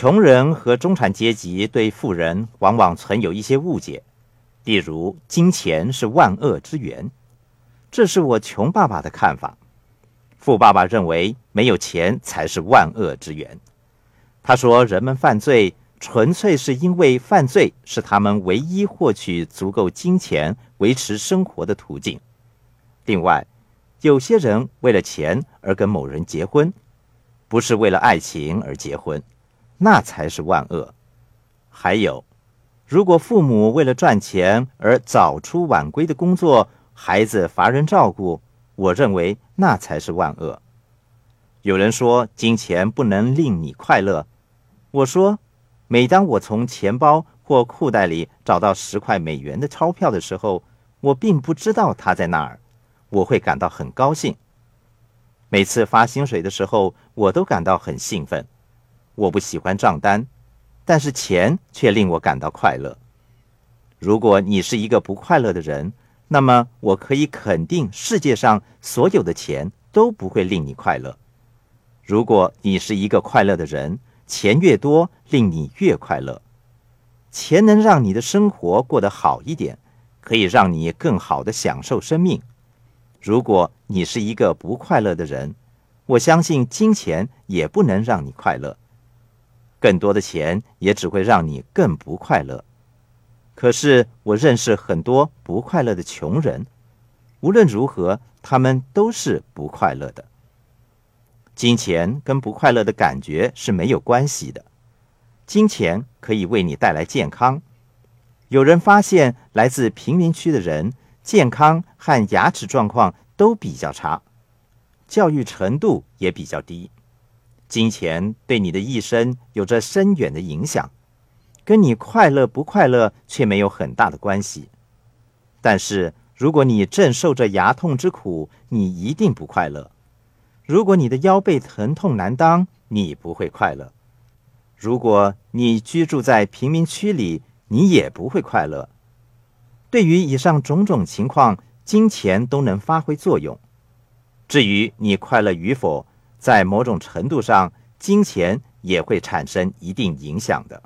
穷人和中产阶级对富人往往存有一些误解，例如金钱是万恶之源，这是我穷爸爸的看法。富爸爸认为没有钱才是万恶之源。他说，人们犯罪纯粹是因为犯罪是他们唯一获取足够金钱维持生活的途径。另外，有些人为了钱而跟某人结婚，不是为了爱情而结婚。那才是万恶。还有，如果父母为了赚钱而早出晚归的工作，孩子乏人照顾，我认为那才是万恶。有人说金钱不能令你快乐，我说，每当我从钱包或裤袋里找到十块美元的钞票的时候，我并不知道它在那儿，我会感到很高兴。每次发薪水的时候，我都感到很兴奋。我不喜欢账单，但是钱却令我感到快乐。如果你是一个不快乐的人，那么我可以肯定，世界上所有的钱都不会令你快乐。如果你是一个快乐的人，钱越多，令你越快乐。钱能让你的生活过得好一点，可以让你更好的享受生命。如果你是一个不快乐的人，我相信金钱也不能让你快乐。更多的钱也只会让你更不快乐。可是我认识很多不快乐的穷人，无论如何，他们都是不快乐的。金钱跟不快乐的感觉是没有关系的。金钱可以为你带来健康。有人发现，来自贫民区的人健康和牙齿状况都比较差，教育程度也比较低。金钱对你的一生有着深远的影响，跟你快乐不快乐却没有很大的关系。但是，如果你正受着牙痛之苦，你一定不快乐；如果你的腰背疼痛难当，你不会快乐；如果你居住在贫民区里，你也不会快乐。对于以上种种情况，金钱都能发挥作用。至于你快乐与否，在某种程度上，金钱也会产生一定影响的。